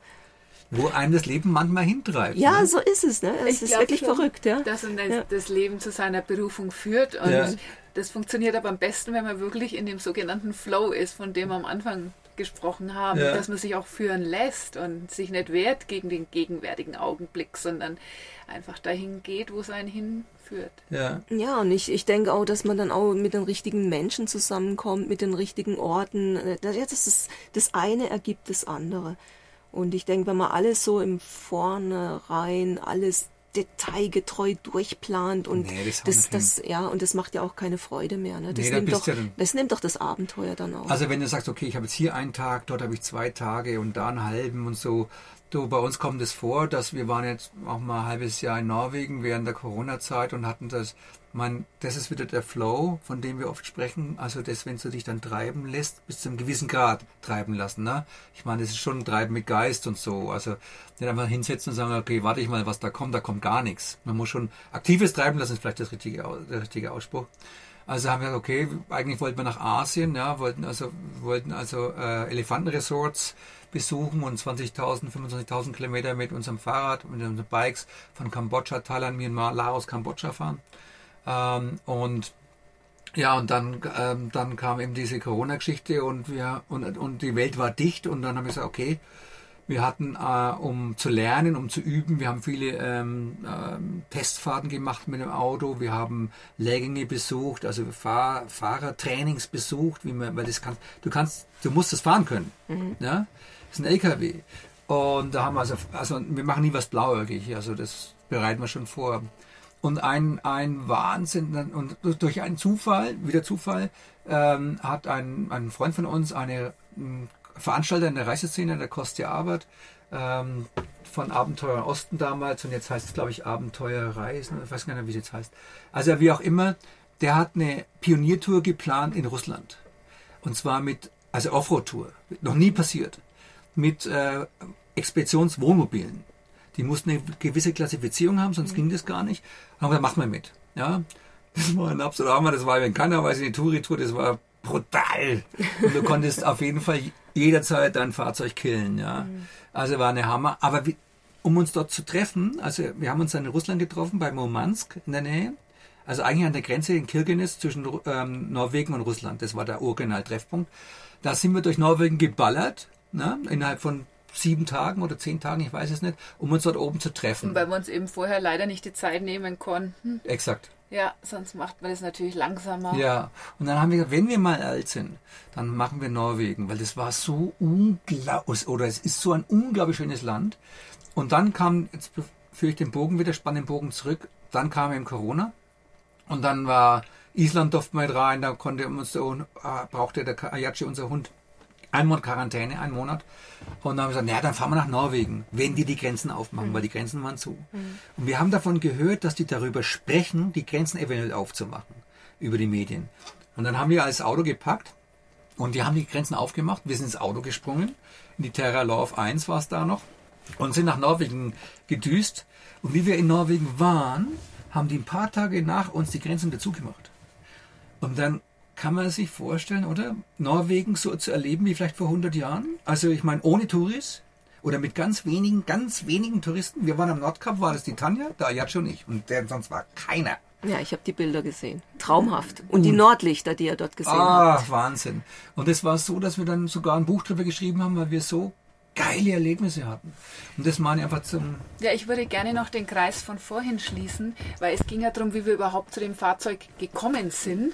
Wo einem das Leben manchmal hintreibt. ja, ne? so ist es, ne? Es Ich ist wirklich schon, verrückt, ja. Dass das, Ja. das Leben zu seiner Berufung führt. Und Ja. Das funktioniert aber am besten, wenn man wirklich in dem sogenannten Flow ist, von dem wir am Anfang gesprochen haben, Ja. dass man sich auch führen lässt und sich nicht wehrt gegen den gegenwärtigen Augenblick, sondern einfach dahin geht, wo es einen hinführt. Ja. Ja, und ich, ich denke auch, dass man dann auch mit den richtigen Menschen zusammenkommt, mit den richtigen Orten. Das, ist, das eine ergibt das andere. Und ich denke, wenn man alles so im Vornherein, alles detailgetreu durchplant und Nee, das das, das, ja, und das macht ja auch keine Freude mehr. Ne? Das, Nee, nimmt doch, das nimmt doch das Abenteuer dann auch. Also wenn du sagst, okay, ich habe jetzt hier einen Tag, dort habe ich zwei Tage und da einen halben und so. Du, bei uns kommt es vor, dass wir waren jetzt auch mal ein halbes Jahr in Norwegen während der Corona-Zeit und hatten das, man, das ist wieder der Flow, von dem wir oft sprechen. Also das, wenn du dich dann treiben lässt, bis zu einem gewissen Grad treiben lassen. Ne? Ich meine, das ist schon ein Treiben mit Geist und so. Also nicht einfach hinsetzen und sagen, okay, warte ich mal, was da kommt, da kommt gar nichts. Man muss schon aktives Treiben lassen, ist vielleicht das richtige, der richtige Ausspruch. Also haben wir gesagt, okay, eigentlich wollten wir nach Asien, ja, wollten also, wollten also äh, Elefantenresorts besuchen und 20.000, 25.000 Kilometer mit unserem Fahrrad, mit unseren Bikes von Kambodscha, Thailand, Myanmar, Laos, Kambodscha fahren. Ähm, und ja, und dann, ähm, dann kam eben diese Corona-Geschichte und wir und, und die Welt war dicht und dann haben wir gesagt, okay, wir hatten, äh, um zu lernen, um zu üben, wir haben viele ähm, ähm, Testfahrten gemacht mit dem Auto, wir haben Lehrgänge besucht, also Fahr Fahrertrainings besucht, wie man, weil das kann, du kannst, du musst das fahren können, ja, das ist ein LKW und da haben wir also, also wir machen nie was blauäugig, also das bereiten wir schon vor. Und ein, ein Wahnsinn, und durch einen Zufall, wieder Zufall, ähm, hat ein, ein Freund von uns, eine m, Veranstalter in der Reiseszene, der Kostja Arbeit, ähm, von Abenteuer Osten damals, und jetzt heißt es, glaube ich, Abenteuer Reisen, ich weiß gar nicht, wie es jetzt heißt. Also wie auch immer, der hat eine Pioniertour geplant in Russland. Und zwar mit, also Offroad-Tour, noch nie passiert, mit äh, Expeditionswohnmobilen. Die mussten eine gewisse Klassifizierung haben, sonst ging das gar nicht. Und haben gesagt, mach mal mit. Ja, das war ein absoluter Hammer. Das war, wenn keiner weiß, die Touri-Tour, das war brutal. Und du konntest auf jeden Fall jederzeit dein Fahrzeug killen. Ja, also war eine Hammer. Aber wie, um uns dort zu treffen, also wir haben uns dann in Russland getroffen, bei Murmansk in der Nähe. Also eigentlich an der Grenze in Kirkenes zwischen ähm, Norwegen und Russland. Das war der Original-Treffpunkt. Da sind wir durch Norwegen geballert, ne? innerhalb von sieben Tagen oder zehn Tagen, ich weiß es nicht, um uns dort oben zu treffen. Weil wir uns eben vorher leider nicht die Zeit nehmen konnten. Exakt. Ja, sonst macht man das natürlich langsamer. Ja, und dann haben wir gesagt, wenn wir mal alt sind, dann machen wir Norwegen, weil das war so unglaublich, oder es ist so ein unglaublich schönes Land. Und dann kam, jetzt führe ich den Bogen wieder, spann den Bogen zurück, dann kam eben Corona und dann war Island durfte mal rein, da konnte uns so, äh, brauchte der Ayachi, unser Hund, ein Monat Quarantäne, ein Monat. Und dann haben wir gesagt, naja, dann fahren wir nach Norwegen, wenn die die Grenzen aufmachen, mhm. weil die Grenzen waren zu. Mhm. Und wir haben davon gehört, dass die darüber sprechen, die Grenzen eventuell aufzumachen, über die Medien. Und dann haben wir als Auto gepackt und die haben die Grenzen aufgemacht. Wir sind ins Auto gesprungen, in die Terra Love 1 war es da noch, und sind nach Norwegen gedüst. Und wie wir in Norwegen waren, haben die ein paar Tage nach uns die Grenzen wieder zugemacht. Und dann kann man sich vorstellen, oder? Norwegen so zu erleben wie vielleicht vor 100 Jahren. Also ich meine, ohne Touris oder mit ganz wenigen, ganz wenigen Touristen. Wir waren am Nordkap, war das die Tanja, der Ayacho und ich. Und der, sonst war keiner. Ja, ich habe die Bilder gesehen. Traumhaft. Und die Nordlichter, die ihr dort gesehen ah, habt. Ah, Wahnsinn. Und es war so, dass wir dann sogar ein Buch drüber geschrieben haben, weil wir so geile Erlebnisse hatten. Und das meine ich einfach zum. Ja, ich würde gerne noch den Kreis von vorhin schließen, weil es ging ja darum, wie wir überhaupt zu dem Fahrzeug gekommen sind.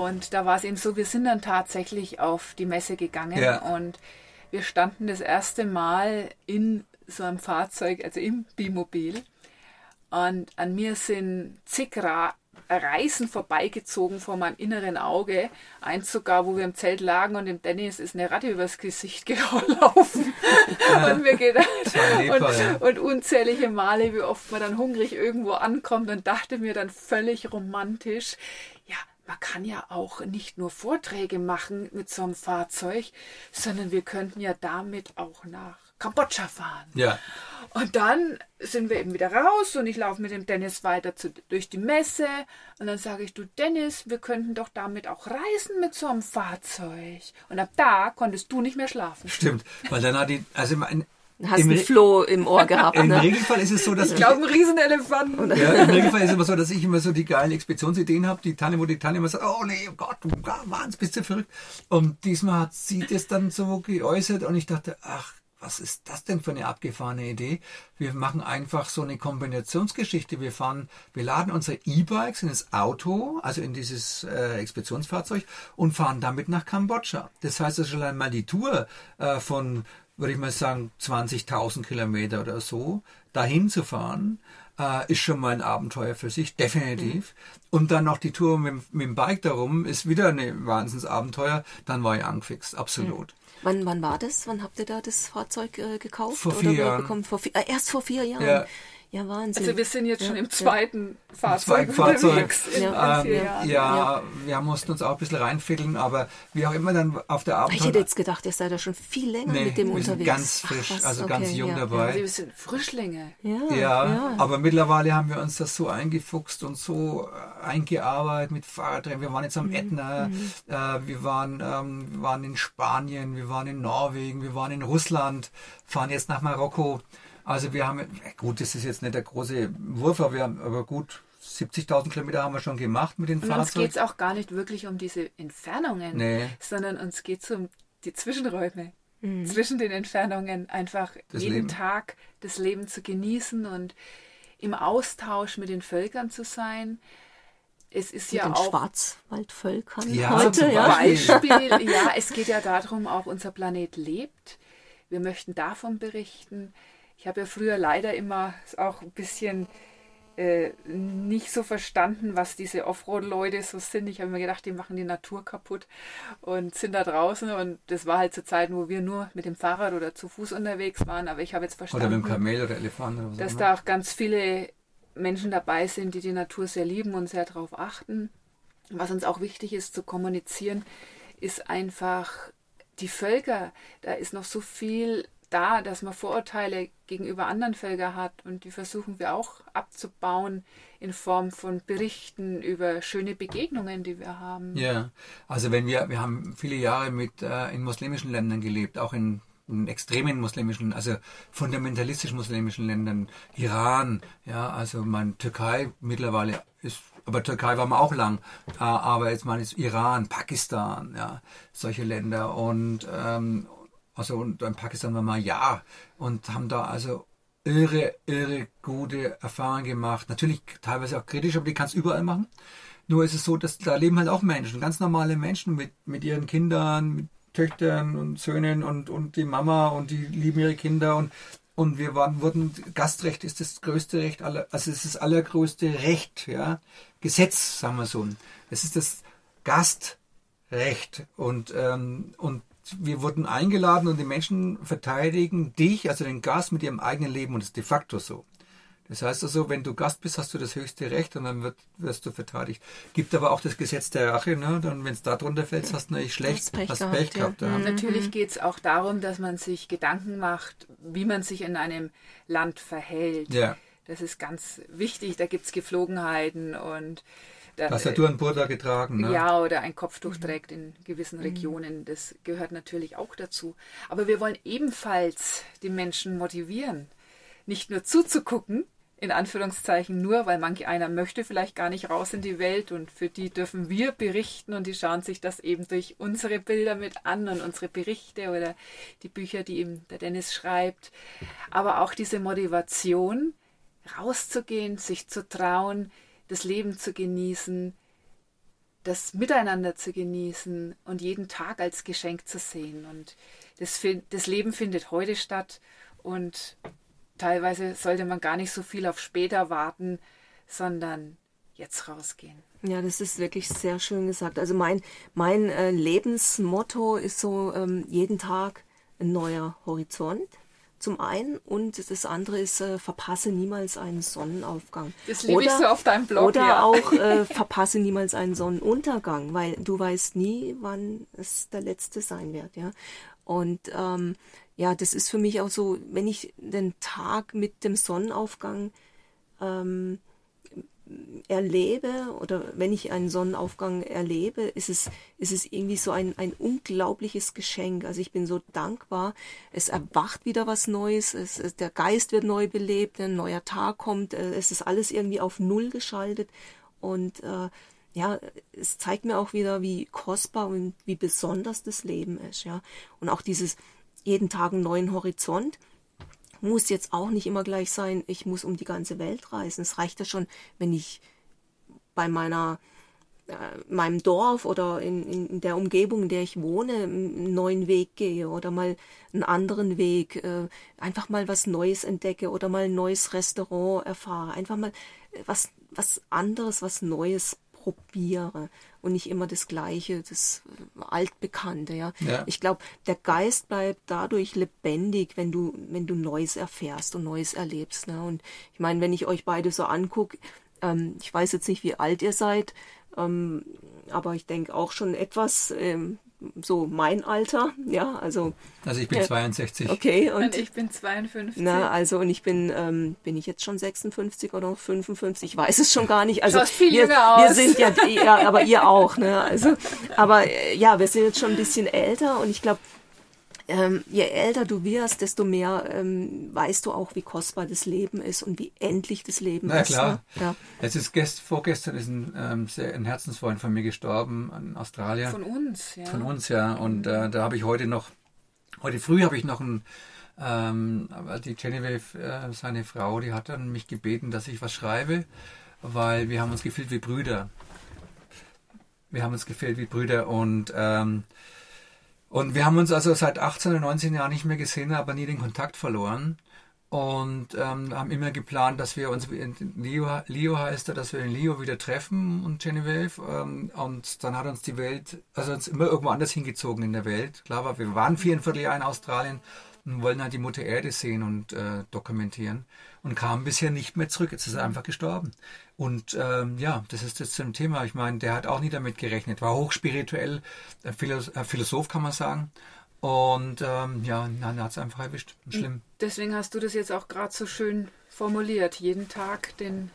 Und da war es eben so, wir sind dann tatsächlich auf die Messe gegangen ja. und wir standen das erste Mal in so einem Fahrzeug, also im Bimobil. Und an mir sind zig Ra Reisen vorbeigezogen vor meinem inneren Auge. Eins sogar, wo wir im Zelt lagen und dem Dennis ist eine Ratte übers Gesicht [laughs] gelaufen. Ja, und mir gedacht, Leber, und, ja. und, unzählige Male, wie oft man dann hungrig irgendwo ankommt und dachte mir dann völlig romantisch, ja, man kann ja auch nicht nur Vorträge machen mit so einem Fahrzeug, sondern wir könnten ja damit auch nach Kambodscha fahren. Ja. Und dann sind wir eben wieder raus und ich laufe mit dem Dennis weiter zu, durch die Messe und dann sage ich, du Dennis, wir könnten doch damit auch reisen mit so einem Fahrzeug. Und ab da konntest du nicht mehr schlafen. Stimmt, weil dann hat die, also Hast einen Floh im Ohr gehabt. Im ne? Regelfall ist es so, dass ich glaube, ein Riesenelefanten. Ja, Im Regelfall ist es immer so, dass ich immer so die geilen Expeditionsideen habe. Die Tanne, wo die Tanne immer sagt, oh nee, oh Gott, du Wahnsinn, bist du verrückt. Und diesmal hat sie das dann so geäußert und ich dachte, ach, was ist das denn für eine abgefahrene Idee? Wir machen einfach so eine Kombinationsgeschichte. Wir fahren, wir laden unsere E-Bikes in das Auto, also in dieses äh, Expeditionsfahrzeug und fahren damit nach Kambodscha. Das heißt, das ist schon einmal die Tour äh, von würde ich mal sagen, 20.000 Kilometer oder so, dahin zu fahren, äh, ist schon mal ein Abenteuer für sich, definitiv. Mhm. Und dann noch die Tour mit, mit dem Bike darum, ist wieder ein Wahnsinnsabenteuer. Dann war ich angefixt, absolut. Mhm. Wann, wann war das? Wann habt ihr da das Fahrzeug äh, gekauft? Vor vier Jahren. Bekommen? Vor vier, äh, erst vor vier Jahren? Ja. Ja, Wahnsinn. Also wir sind jetzt schon im zweiten ja. Fahrzeug Im zweiten Fahrzeug. Ja. Ähm, ja. ja, wir mussten uns auch ein bisschen reinfiddeln, aber wie auch immer dann auf der Arbeit. Ich hätte jetzt gedacht, ihr seid ja schon viel länger nee, mit dem wir unterwegs. Sind ganz frisch, Ach, also okay, ganz jung dabei. Also wir sind Frischlinge. Ja, ja, aber mittlerweile haben wir uns das so eingefuchst und so äh, eingearbeitet mit Fahrradrennen. Wir waren jetzt am mhm. Ätna, mhm. Äh, wir, waren, ähm, wir waren in Spanien, wir waren in Norwegen, wir waren in Russland, fahren jetzt nach Marokko. Also wir haben, gut, das ist jetzt nicht der große Wurf, aber wir haben aber gut 70.000 Kilometer haben wir schon gemacht mit den Fahrzeugen. Uns geht es auch gar nicht wirklich um diese Entfernungen, nee. sondern uns geht es um die Zwischenräume. Mhm. Zwischen den Entfernungen einfach das jeden Leben. Tag das Leben zu genießen und im Austausch mit den Völkern zu sein. Es ist mit ja den auch Schwarzwaldvölkern ja, heute, ja. Beispiel. ja, es geht ja darum, auch unser Planet lebt. Wir möchten davon berichten. Ich habe ja früher leider immer auch ein bisschen äh, nicht so verstanden, was diese Offroad-Leute so sind. Ich habe mir gedacht, die machen die Natur kaputt und sind da draußen. Und das war halt zu Zeiten, wo wir nur mit dem Fahrrad oder zu Fuß unterwegs waren. Aber ich habe jetzt verstanden, oder mit dem Kamel oder Elefant oder was dass da auch ganz viele Menschen dabei sind, die die Natur sehr lieben und sehr darauf achten. Was uns auch wichtig ist zu kommunizieren, ist einfach die Völker. Da ist noch so viel da, dass man Vorurteile gegenüber anderen Völkern hat und die versuchen wir auch abzubauen in Form von Berichten über schöne Begegnungen, die wir haben. Ja, also wenn wir, wir haben viele Jahre mit äh, in muslimischen Ländern gelebt, auch in, in extremen muslimischen, also fundamentalistisch muslimischen Ländern, Iran, ja, also mein Türkei mittlerweile ist aber Türkei war wir auch lang. Äh, aber jetzt meine ich Iran, Pakistan, ja, solche Länder und ähm, also und in Pakistan waren wir ja und haben da also irre, irre gute Erfahrungen gemacht. Natürlich teilweise auch kritisch, aber die kannst du überall machen. Nur ist es so, dass da leben halt auch Menschen, ganz normale Menschen mit, mit ihren Kindern, mit Töchtern und Söhnen und, und die Mama und die lieben ihre Kinder und, und wir waren, wurden, Gastrecht ist das größte Recht aller, also es ist das allergrößte Recht, ja. Gesetz, sagen wir so. Es ist das Gastrecht und, ähm, und wir wurden eingeladen und die Menschen verteidigen dich, also den Gast, mit ihrem eigenen Leben und das ist de facto so. Das heißt also, wenn du Gast bist, hast du das höchste Recht und dann wird, wirst du verteidigt. Gibt aber auch das Gesetz der Rache, ne? Dann, wenn es da drunter fällt, hast du natürlich schlecht, hast Pech hast gehabt. Pech gehabt ja. Ja. Mhm. Natürlich geht es auch darum, dass man sich Gedanken macht, wie man sich in einem Land verhält. Ja. Das ist ganz wichtig. Da gibt es Geflogenheiten und dann, Hast ja du einen Burda getragen, ne? Ja, oder ein Kopftuch trägt in gewissen mhm. Regionen. Das gehört natürlich auch dazu. Aber wir wollen ebenfalls die Menschen motivieren, nicht nur zuzugucken, in Anführungszeichen nur, weil manch einer möchte vielleicht gar nicht raus in die Welt und für die dürfen wir berichten und die schauen sich das eben durch unsere Bilder mit an und unsere Berichte oder die Bücher, die ihm der Dennis schreibt. Aber auch diese Motivation, rauszugehen, sich zu trauen, das Leben zu genießen, das Miteinander zu genießen und jeden Tag als Geschenk zu sehen. Und das, das Leben findet heute statt und teilweise sollte man gar nicht so viel auf später warten, sondern jetzt rausgehen. Ja, das ist wirklich sehr schön gesagt. Also mein, mein äh, Lebensmotto ist so ähm, jeden Tag ein neuer Horizont zum einen und das andere ist, äh, verpasse niemals einen Sonnenaufgang. Das liebe ich so auf deinem Blog. Oder ja. auch äh, [laughs] verpasse niemals einen Sonnenuntergang, weil du weißt nie, wann es der letzte sein wird. Ja? Und ähm, ja, das ist für mich auch so, wenn ich den Tag mit dem Sonnenaufgang ähm, erlebe oder wenn ich einen Sonnenaufgang erlebe, ist es, ist es irgendwie so ein, ein unglaubliches Geschenk. Also ich bin so dankbar. Es erwacht wieder was Neues, es, der Geist wird neu belebt, ein neuer Tag kommt, äh, es ist alles irgendwie auf Null geschaltet und äh, ja, es zeigt mir auch wieder, wie kostbar und wie besonders das Leben ist, ja. Und auch dieses, jeden Tag einen neuen Horizont. Muss jetzt auch nicht immer gleich sein, ich muss um die ganze Welt reisen. Es reicht ja schon, wenn ich bei meiner äh, meinem Dorf oder in, in der Umgebung, in der ich wohne, einen neuen Weg gehe oder mal einen anderen Weg, äh, einfach mal was Neues entdecke oder mal ein neues Restaurant erfahre, einfach mal was, was anderes, was Neues probiere und nicht immer das Gleiche, das Altbekannte. Ja? ja. Ich glaube, der Geist bleibt dadurch lebendig, wenn du, wenn du Neues erfährst und Neues erlebst. Ne? Und ich meine, wenn ich euch beide so angucke, ähm, ich weiß jetzt nicht, wie alt ihr seid, ähm, aber ich denke auch schon etwas ähm, so mein Alter, ja, also. Also ich bin äh, 62. Okay, und, und, ich bin 52. Na, also und ich bin, ähm, bin ich jetzt schon 56 oder 55? Ich weiß es schon gar nicht. Also viel wir, jünger aus. wir sind ja, [laughs] ja, aber ihr auch, ne? Also, aber äh, ja, wir sind jetzt schon ein bisschen älter und ich glaube, ähm, je älter du wirst, desto mehr ähm, weißt du auch, wie kostbar das Leben ist und wie endlich das Leben Na, ist. Na klar. Ne? Ja. Es ist gest, vorgestern ist ein, ähm, sehr, ein Herzensfreund von mir gestorben in Australien. Von uns, ja. Von uns, ja. Und äh, da habe ich heute noch, heute früh habe ich noch ein, ähm, die Genevieve, äh, seine Frau, die hat dann mich gebeten, dass ich was schreibe, weil wir haben uns gefühlt wie Brüder. Wir haben uns gefühlt wie Brüder und ähm, und wir haben uns also seit 18 oder 19 Jahren nicht mehr gesehen, aber nie den Kontakt verloren. Und ähm, haben immer geplant, dass wir uns in Leo, Leo heißt er, dass wir in Leo wieder treffen und Genevieve. Ähm, und dann hat uns die Welt, also uns immer irgendwo anders hingezogen in der Welt. Klar war, wir waren viereinviertel in Australien und wollen halt die Mutter Erde sehen und äh, dokumentieren und kam bisher nicht mehr zurück. Jetzt ist er einfach gestorben. Und ähm, ja, das ist jetzt zum Thema. Ich meine, der hat auch nie damit gerechnet. War hochspirituell, äh, Philosoph kann man sagen. Und ähm, ja, dann hat es einfach erwischt. Schlimm. Deswegen hast du das jetzt auch gerade so schön formuliert. Jeden Tag den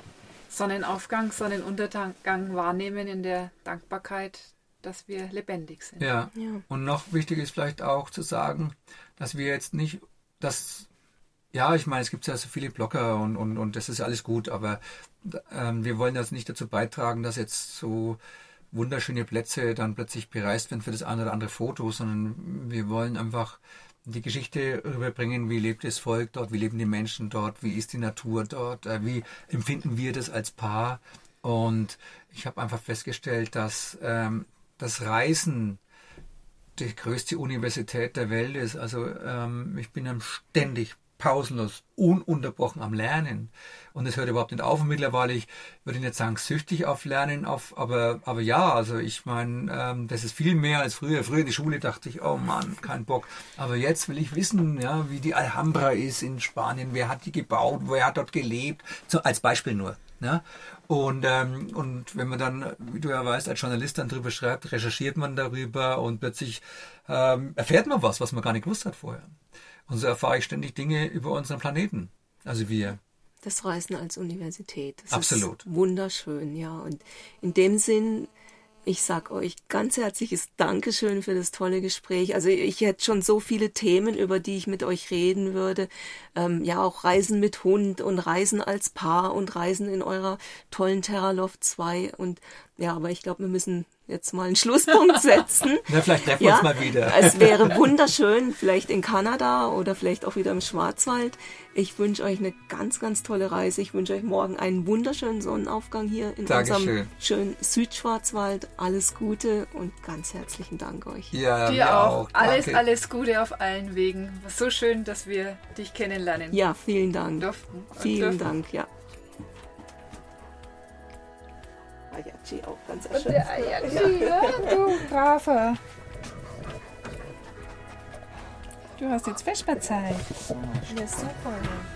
Sonnenaufgang, Sonnenuntergang wahrnehmen in der Dankbarkeit, dass wir lebendig sind. Ja. ja. Und noch wichtig ist vielleicht auch zu sagen, dass wir jetzt nicht, dass Ja, ich meine, es gibt ja so viele Blogger und, und, und das ist alles gut, aber ähm, wir wollen also nicht dazu beitragen, dass jetzt so wunderschöne Plätze dann plötzlich bereist werden für das eine oder andere Foto, sondern wir wollen einfach die Geschichte rüberbringen, wie lebt das Volk dort, wie leben die Menschen dort, wie ist die Natur dort, äh, wie empfinden wir das als Paar. Und ich habe einfach festgestellt, dass ähm, das Reisen die größte Universität der Welt ist. Also ähm, ich bin ständig pausenlos, ununterbrochen am Lernen. Und es hört überhaupt nicht auf. Und mittlerweile, ich würde nicht sagen süchtig auf Lernen, auf, aber, aber ja, also ich meine, ähm, das ist viel mehr als früher. Früher in der Schule dachte ich, oh Mann, kein Bock. Aber jetzt will ich wissen, ja, wie die Alhambra ist in Spanien, wer hat die gebaut, wer hat dort gelebt, so, als Beispiel nur. Ja? Und, ähm, und wenn man dann, wie du ja weißt, als Journalist dann drüber schreibt, recherchiert man darüber und plötzlich ähm, erfährt man was, was man gar nicht gewusst hat vorher. Und so erfahre ich ständig Dinge über unseren Planeten. Also wir. Das Reisen als Universität. Das Absolut. Ist wunderschön, ja. Und in dem Sinn, ich sag euch ganz herzliches Dankeschön für das tolle Gespräch. Also ich hätte schon so viele Themen, über die ich mit euch reden würde. Ähm, ja, auch Reisen mit Hund und Reisen als Paar und Reisen in eurer tollen Terraloft 2. Und ja, aber ich glaube, wir müssen jetzt mal einen Schlusspunkt setzen. [laughs] Na, vielleicht treffen wir ja, uns mal wieder. Es wäre wunderschön, vielleicht in Kanada oder vielleicht auch wieder im Schwarzwald. Ich wünsche euch eine ganz, ganz tolle Reise. Ich wünsche euch morgen einen wunderschönen Sonnenaufgang hier in Dankeschön. unserem schönen Südschwarzwald. Alles Gute und ganz herzlichen Dank euch. Ja, dir auch. auch. Alles, alles Gute auf allen Wegen. So schön, dass wir dich kennenlernen. Ja, vielen Dank. Durften. Vielen durften. Dank, ja. Ayachi auch ganz erschöpft. Der Ayachi, ja, du braver. Du hast jetzt Vesperzeit. Ja, super. Ja.